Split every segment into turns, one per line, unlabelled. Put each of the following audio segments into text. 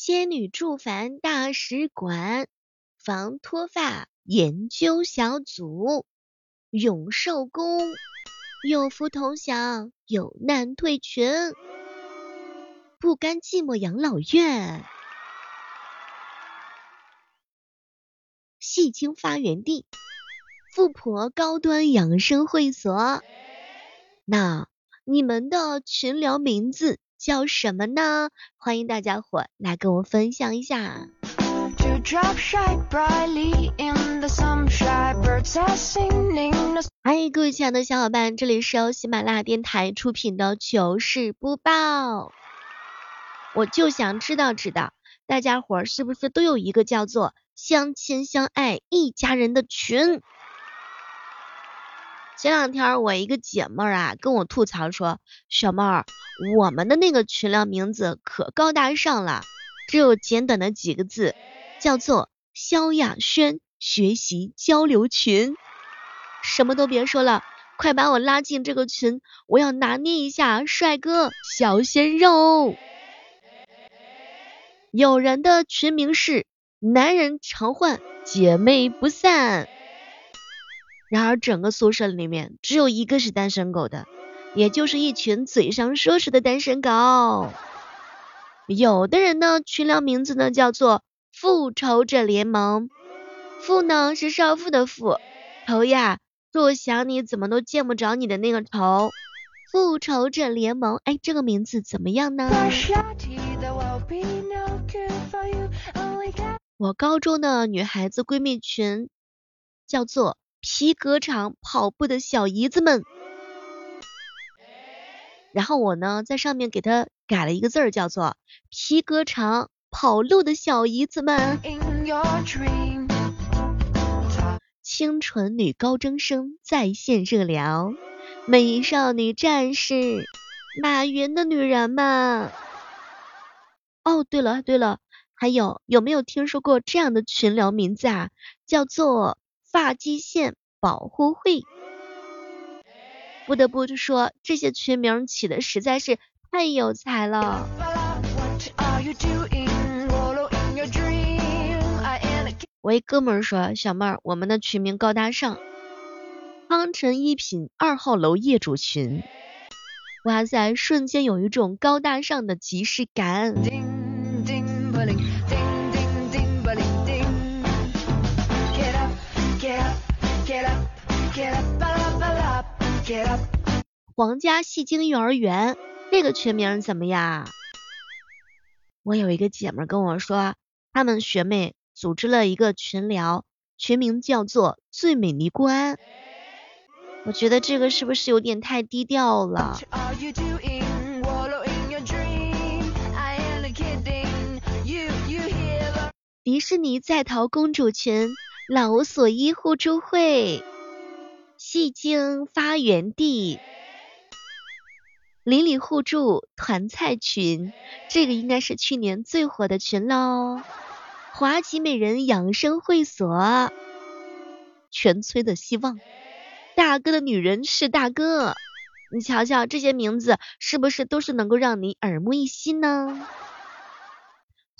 仙女住凡大使馆，防脱发研究小组，永寿宫，有福同享，有难退群，不甘寂寞养老院，戏精发源地，富婆高端养生会所。那你们的群聊名字？叫什么呢？欢迎大家伙来跟我分享一下。嗨，各位亲爱的小伙伴，这里是由喜马拉雅电台出品的糗事播报。我就想知道知道，大家伙是不是都有一个叫做相亲相爱一家人的群？前两天我一个姐妹啊跟我吐槽说，小妹儿，我们的那个群聊名字可高大上了，只有简短的几个字，叫做萧亚轩学习交流群。什么都别说了，快把我拉进这个群，我要拿捏一下帅哥小鲜肉。有人的群名是男人常换，姐妹不散。然而，整个宿舍里面只有一个是单身狗的，也就是一群嘴上说说的单身狗。有的人呢，群聊名字呢叫做复仇者联盟，复呢是少妇的复，仇呀，我想你怎么都见不着你的那个仇。复仇者联盟，哎，这个名字怎么样呢？我高中的女孩子闺蜜群叫做。皮革厂跑步的小姨子们，然后我呢在上面给他改了一个字儿，叫做皮革厂跑路的小姨子们。清纯女高中生在线热聊，美少女战士，马云的女人们。哦，对了对了，还有有没有听说过这样的群聊名字啊？叫做。发际线保护会，不得不说，这些群名起的实在是太有才了。我一哥们儿说，小妹儿，我们的群名高大上，康臣一品二号楼业主群，哇塞，瞬间有一种高大上的即视感。皇家戏精幼儿园这个群名怎么样？我有一个姐妹跟我说，她们学妹组织了一个群聊，群名叫做最美尼姑庵。我觉得这个是不是有点太低调了？迪士尼在逃公主群。老无所依互助会，戏精发源地，邻里互助团菜群，这个应该是去年最火的群喽。华旗美人养生会所，全村的希望，大哥的女人是大哥，你瞧瞧这些名字是不是都是能够让你耳目一新呢？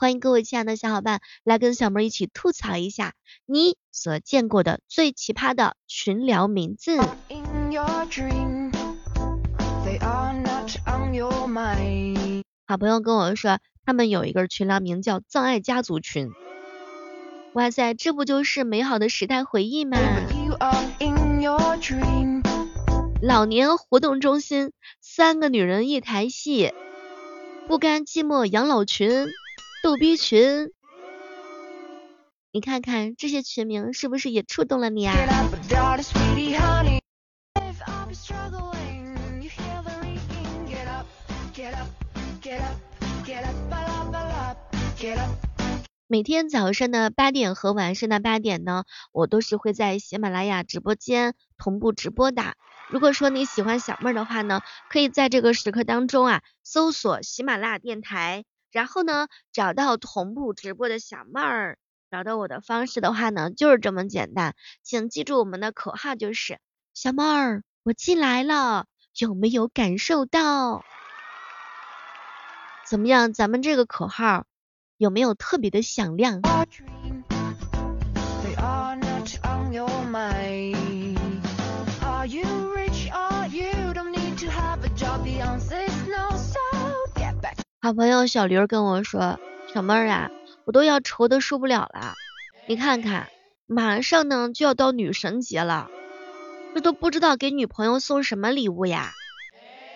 欢迎各位亲爱的小伙伴来跟小妹一起吐槽一下你所见过的最奇葩的群聊名字。好朋友跟我说，他们有一个群聊名叫“葬爱家族群”。哇塞，这不就是美好的时代回忆吗？老年活动中心，三个女人一台戏，不甘寂寞养老群。逗逼群，你看看这些群名是不是也触动了你啊？每天早上的八点和晚上的八点呢，我都是会在喜马拉雅直播间同步直播的。如果说你喜欢小妹儿的话呢，可以在这个时刻当中啊，搜索喜马拉雅电台。然后呢，找到同步直播的小妹儿，找到我的方式的话呢，就是这么简单，请记住我们的口号就是小妹儿，我进来了，有没有感受到？怎么样？咱们这个口号有没有特别的响亮？好朋友小驴跟我说：“小妹儿啊，我都要愁的受不了了。你看看，马上呢就要到女神节了，这都不知道给女朋友送什么礼物呀。”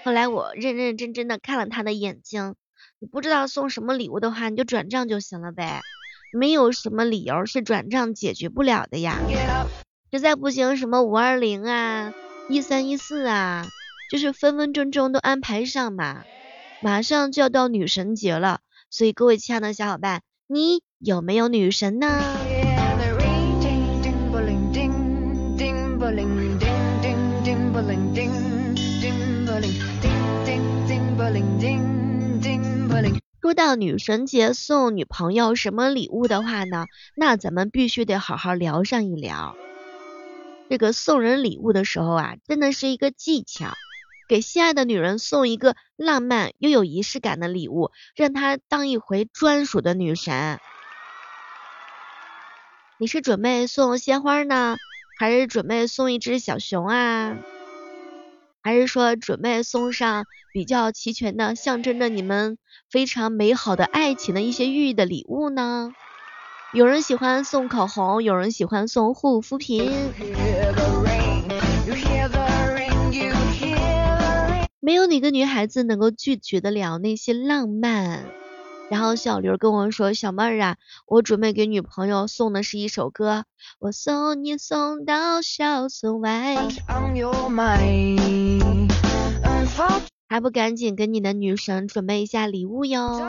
后来我认认真真的看了他的眼睛，你不知道送什么礼物的话，你就转账就行了呗，没有什么理由是转账解决不了的呀。实在不行，什么五二零啊，一三一四啊，就是分分钟钟都安排上嘛。马上就要到女神节了，所以各位亲爱的小伙伴，你有没有女神呢？说到女神节送女朋友什么礼物的话呢，那咱们必须得好好聊上一聊。这个送人礼物的时候啊，真的是一个技巧。给心爱的女人送一个浪漫又有仪式感的礼物，让她当一回专属的女神。你是准备送鲜花呢，还是准备送一只小熊啊？还是说准备送上比较齐全的，象征着你们非常美好的爱情的一些寓意的礼物呢？有人喜欢送口红，有人喜欢送护肤品。没有哪个女孩子能够拒绝得了那些浪漫。然后小刘跟我说：“小妹儿啊，我准备给女朋友送的是一首歌，我送你送到小村外，还不赶紧给你的女神准备一下礼物哟。”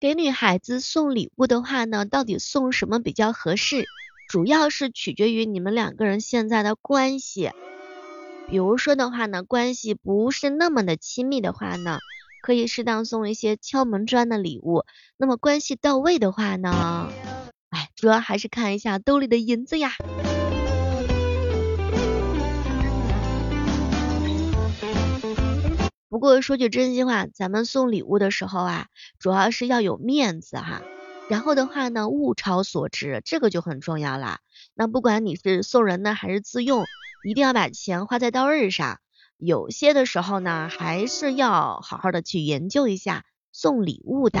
给女孩子送礼物的话呢，到底送什么比较合适？主要是取决于你们两个人现在的关系。比如说的话呢，关系不是那么的亲密的话呢，可以适当送一些敲门砖的礼物。那么关系到位的话呢，哎，主要还是看一下兜里的银子呀。不过说句真心话，咱们送礼物的时候啊，主要是要有面子哈。然后的话呢，物超所值，这个就很重要啦。那不管你是送人呢，还是自用，一定要把钱花在刀刃上。有些的时候呢，还是要好好的去研究一下送礼物的，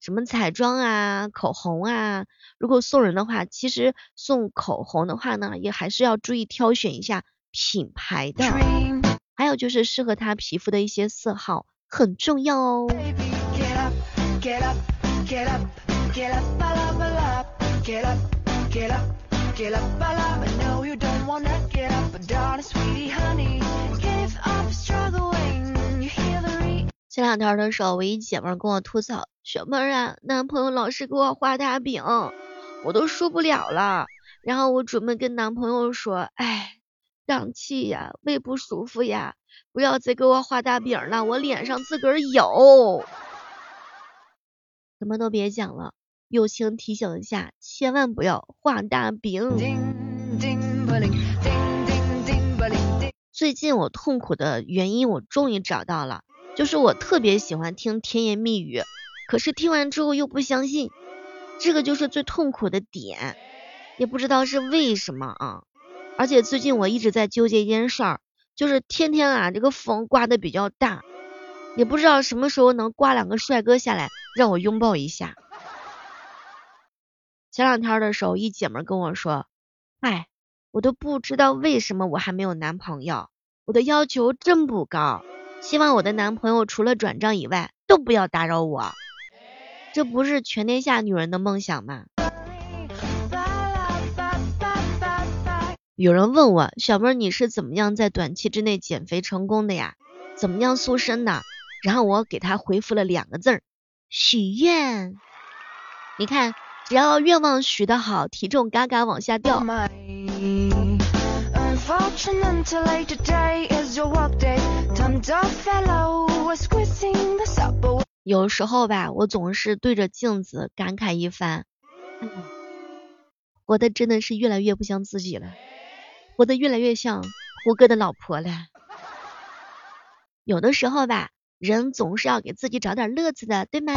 什么彩妆啊、口红啊。如果送人的话，其实送口红的话呢，也还是要注意挑选一下品牌的。还有就是适合他皮肤的一些色号很重要哦。前两天的时候，我一姐妹跟我吐槽，小妹啊，男朋友老是给我画大饼，我都受不了了。然后我准备跟男朋友说，哎。胀气呀，胃不舒服呀，不要再给我画大饼了，我脸上自个儿有。什么都别讲了，友情提醒一下，千万不要画大饼。最近我痛苦的原因我终于找到了，就是我特别喜欢听甜言蜜语，可是听完之后又不相信，这个就是最痛苦的点，也不知道是为什么啊。而且最近我一直在纠结一件事儿，就是天天啊这个风刮的比较大，也不知道什么时候能刮两个帅哥下来让我拥抱一下。前两天的时候，一姐们跟我说，哎，我都不知道为什么我还没有男朋友，我的要求真不高，希望我的男朋友除了转账以外都不要打扰我，这不是全天下女人的梦想吗？有人问我，小妹你是怎么样在短期之内减肥成功的呀？怎么样塑身的？然后我给他回复了两个字儿：许愿。你看，只要愿望许的好，体重嘎嘎往下掉。有时候吧，我总是对着镜子感慨一番，活的真的是越来越不像自己了，活得越来越像胡歌的老婆了。有的时候吧，人总是要给自己找点乐子的，对吗？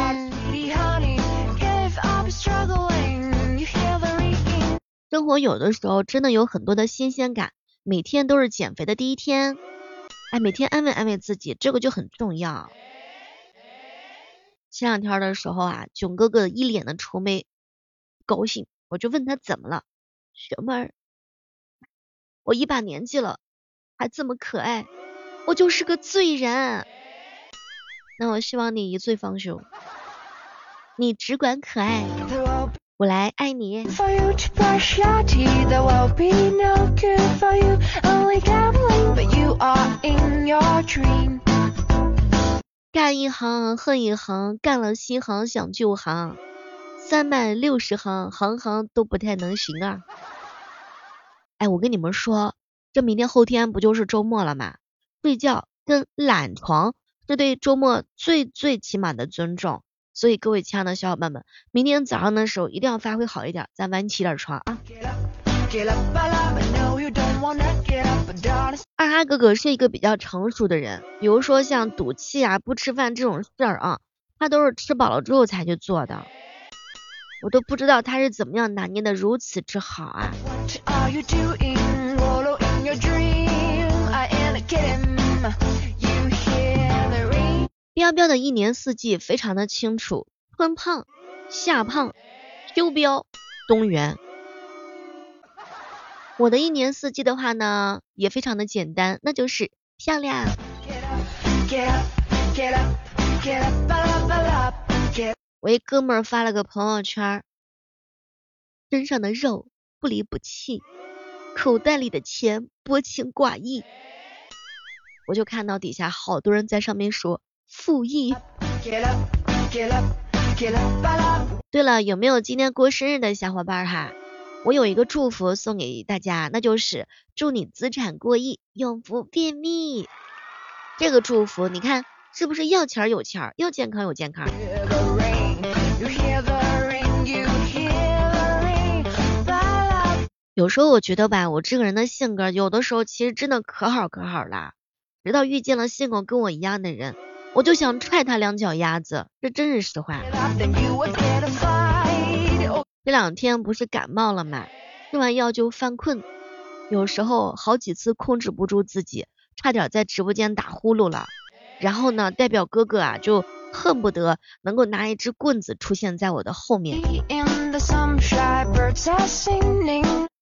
生活有的时候真的有很多的新鲜感，每天都是减肥的第一天，哎，每天安慰安慰自己，这个就很重要。前两天的时候啊，囧哥哥一脸的愁眉，高兴，我就问他怎么了，雪妹儿，我一把年纪了，还这么可爱，我就是个罪人。那我希望你一醉方休，你只管可爱，我来爱你。干一行恨一行，干了新行想旧行，三百六十行，行行都不太能行啊！哎，我跟你们说，这明天后天不就是周末了吗？睡觉跟懒床是对周末最最起码的尊重，所以各位亲爱的小伙伴们，明天早上的时候一定要发挥好一点，咱晚起点床啊！二哈哥哥是一个比较成熟的人，比如说像赌气啊、不吃饭这种事儿啊，他都是吃饱了之后才去做的。我都不知道他是怎么样拿捏的如此之好啊！彪彪的一年四季非常的清楚，春胖、夏胖、秋膘、冬圆。我的一年四季的话呢，也非常的简单，那就是漂亮。我一哥们儿发了个朋友圈，身上的肉不离不弃，口袋里的钱薄情寡义。我就看到底下好多人在上面说复议。对了，有没有今天过生日的小伙伴哈？我有一个祝福送给大家，那就是祝你资产过亿，永不便秘。这个祝福你看是不是要钱有钱，要健康有健康？有时候我觉得吧，我这个人的性格有的时候其实真的可好可好了，直到遇见了性格跟我一样的人，我就想踹他两脚丫子，这真是实话。这两天不是感冒了吗？吃完药就犯困，有时候好几次控制不住自己，差点在直播间打呼噜了。然后呢，代表哥哥啊就恨不得能够拿一支棍子出现在我的后面。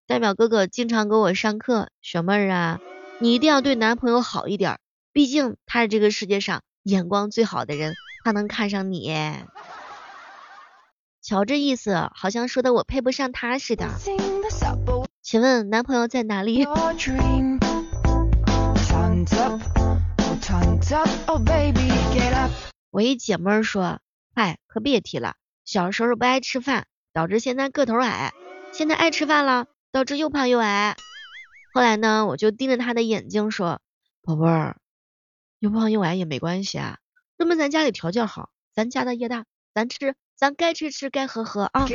代表哥哥经常给我上课，小妹儿啊，你一定要对男朋友好一点，毕竟他是这个世界上眼光最好的人，他能看上你。瞧这意思，好像说的我配不上他似的。请问男朋友在哪里？我一姐妹说，嗨，可别提了，小时候不爱吃饭，导致现在个头矮，现在爱吃饭了，导致又胖又矮。后来呢，我就盯着他的眼睛说，宝贝儿，又胖又矮也没关系啊，说明咱家里条件好，咱家大业大，咱吃。咱该吃吃，该喝喝啊，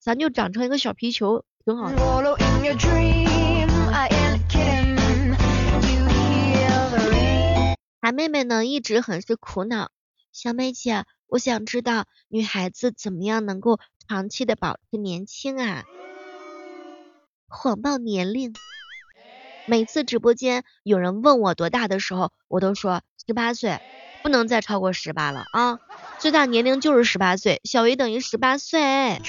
咱就长成一个小皮球，挺好。韩妹妹呢，一直很是苦恼。小妹姐，我想知道女孩子怎么样能够长期的保持年轻啊？谎报年龄。每次直播间有人问我多大的时候，我都说十八岁，不能再超过十八了啊。最大年龄就是十八岁，小于等于十八岁。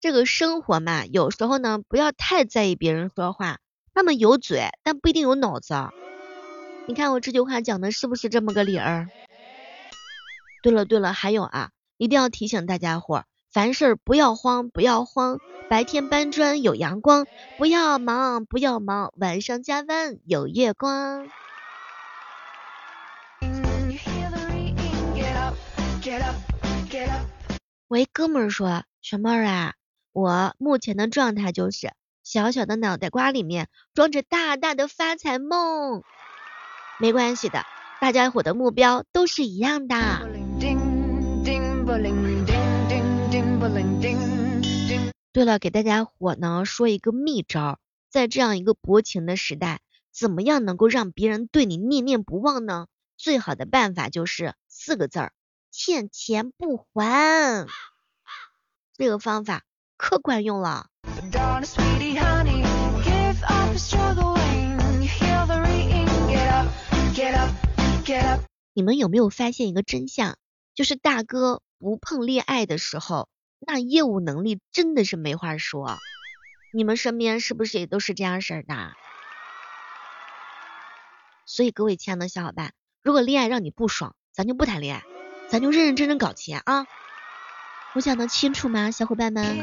这个生活嘛，有时候呢，不要太在意别人说话，他们有嘴，但不一定有脑子。你看我这句话讲的是不是这么个理儿？对了对了，还有啊，一定要提醒大家伙。凡事不要慌，不要慌，白天搬砖有阳光，不要忙，不要忙，晚上加班有月光。喂，哥们儿说，雪妹儿啊，我目前的状态就是小小的脑袋瓜里面装着大大的发财梦。没关系的，大家伙的目标都是一样的。对了，给大家伙呢说一个秘招，在这样一个薄情的时代，怎么样能够让别人对你念念不忘呢？最好的办法就是四个字儿：欠钱不还。这个方法可管用了。你们有没有发现一个真相？就是大哥不碰恋爱的时候。那业务能力真的是没话说，你们身边是不是也都是这样式的？所以各位亲爱的小伙伴，如果恋爱让你不爽，咱就不谈恋爱，咱就认认真真搞钱啊！我讲的清楚吗，小伙伴们？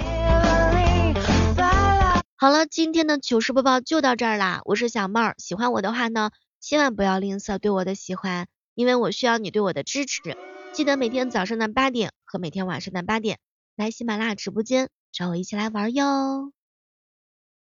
好了，今天的糗事播报就到这儿啦，我是小妹儿，喜欢我的话呢，千万不要吝啬对我的喜欢，因为我需要你对我的支持。记得每天早上的八点和每天晚上的八点。来喜马拉雅直播间找我一起来玩哟。